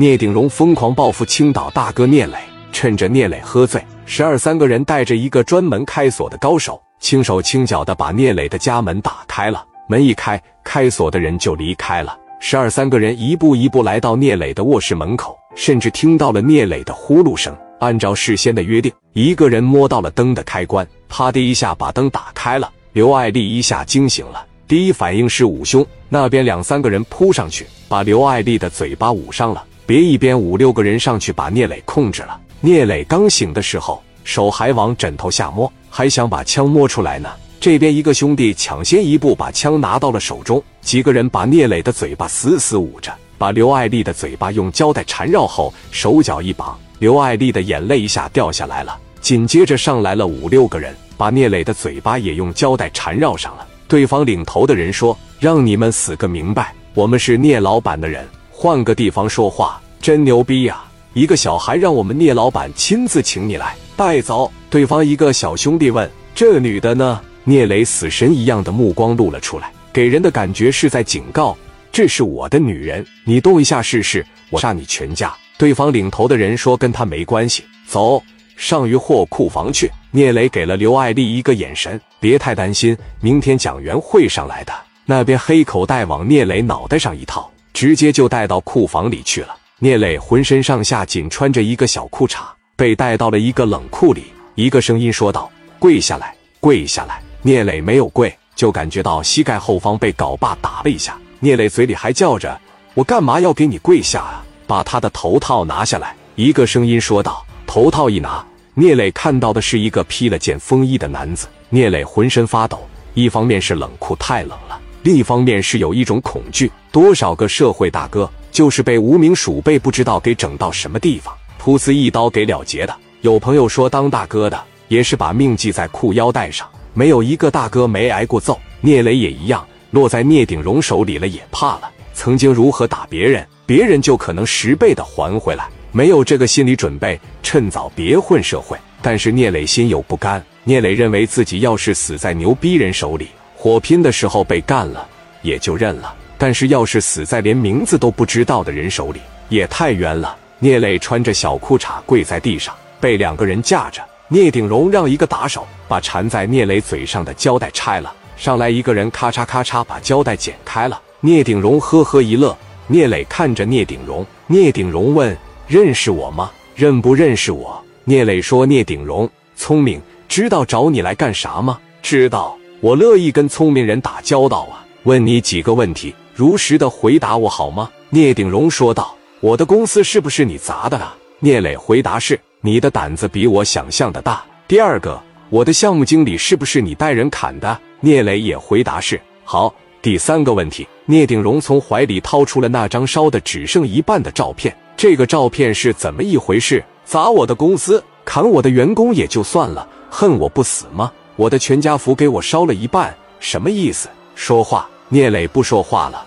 聂鼎荣疯狂报复青岛大哥聂磊，趁着聂磊喝醉，十二三个人带着一个专门开锁的高手，轻手轻脚的把聂磊的家门打开了。门一开，开锁的人就离开了。十二三个人一步一步来到聂磊的卧室门口，甚至听到了聂磊的呼噜声。按照事先的约定，一个人摸到了灯的开关，啪的一下把灯打开了。刘爱丽一下惊醒了，第一反应是捂胸。那边两三个人扑上去，把刘爱丽的嘴巴捂上了。别一边五六个人上去把聂磊控制了。聂磊刚醒的时候，手还往枕头下摸，还想把枪摸出来呢。这边一个兄弟抢先一步把枪拿到了手中，几个人把聂磊的嘴巴死死捂着，把刘爱丽的嘴巴用胶带缠绕后，手脚一绑，刘爱丽的眼泪一下掉下来了。紧接着上来了五六个人，把聂磊的嘴巴也用胶带缠绕上了。对方领头的人说：“让你们死个明白，我们是聂老板的人，换个地方说话，真牛逼呀！一个小孩让我们聂老板亲自请你来带走。”对方一个小兄弟问：“这女的呢？”聂磊死神一样的目光露了出来，给人的感觉是在警告：“这是我的女人，你动一下试试，我杀你全家。”对方领头的人说：“跟他没关系，走上鱼货库房去。”聂磊给了刘爱丽一个眼神：“别太担心，明天蒋元会上来的。”那边黑口袋往聂磊脑袋上一套，直接就带到库房里去了。聂磊浑身上下仅穿着一个小裤衩，被带到了一个冷库里。一个声音说道：“跪下来，跪下来。”聂磊没有跪，就感觉到膝盖后方被镐把打了一下。聂磊嘴里还叫着：“我干嘛要给你跪下啊？把他的头套拿下来！”一个声音说道。头套一拿，聂磊看到的是一个披了件风衣的男子。聂磊浑身发抖，一方面是冷库太冷了，另一方面是有一种恐惧。多少个社会大哥，就是被无名鼠辈不知道给整到什么地方，噗呲一刀给了结的。有朋友说，当大哥的也是把命系在裤腰带上。没有一个大哥没挨过揍，聂磊也一样，落在聂鼎荣手里了也怕了。曾经如何打别人，别人就可能十倍的还回来。没有这个心理准备，趁早别混社会。但是聂磊心有不甘，聂磊认为自己要是死在牛逼人手里，火拼的时候被干了也就认了；但是要是死在连名字都不知道的人手里，也太冤了。聂磊穿着小裤衩跪在地上，被两个人架着。聂鼎荣让一个打手把缠在聂磊嘴上的胶带拆了，上来一个人咔嚓咔嚓把胶带剪开了。聂鼎荣呵呵一乐，聂磊看着聂鼎荣，聂鼎荣问：“认识我吗？认不认识我？”聂磊说：“聂鼎荣聪明，知道找你来干啥吗？知道，我乐意跟聪明人打交道啊。问你几个问题，如实的回答我好吗？”聂鼎荣说道：“我的公司是不是你砸的啊？”聂磊回答是。你的胆子比我想象的大。第二个，我的项目经理是不是你带人砍的？聂磊也回答是。好，第三个问题，聂鼎荣从怀里掏出了那张烧的只剩一半的照片。这个照片是怎么一回事？砸我的公司，砍我的员工也就算了，恨我不死吗？我的全家福给我烧了一半，什么意思？说话！聂磊不说话了。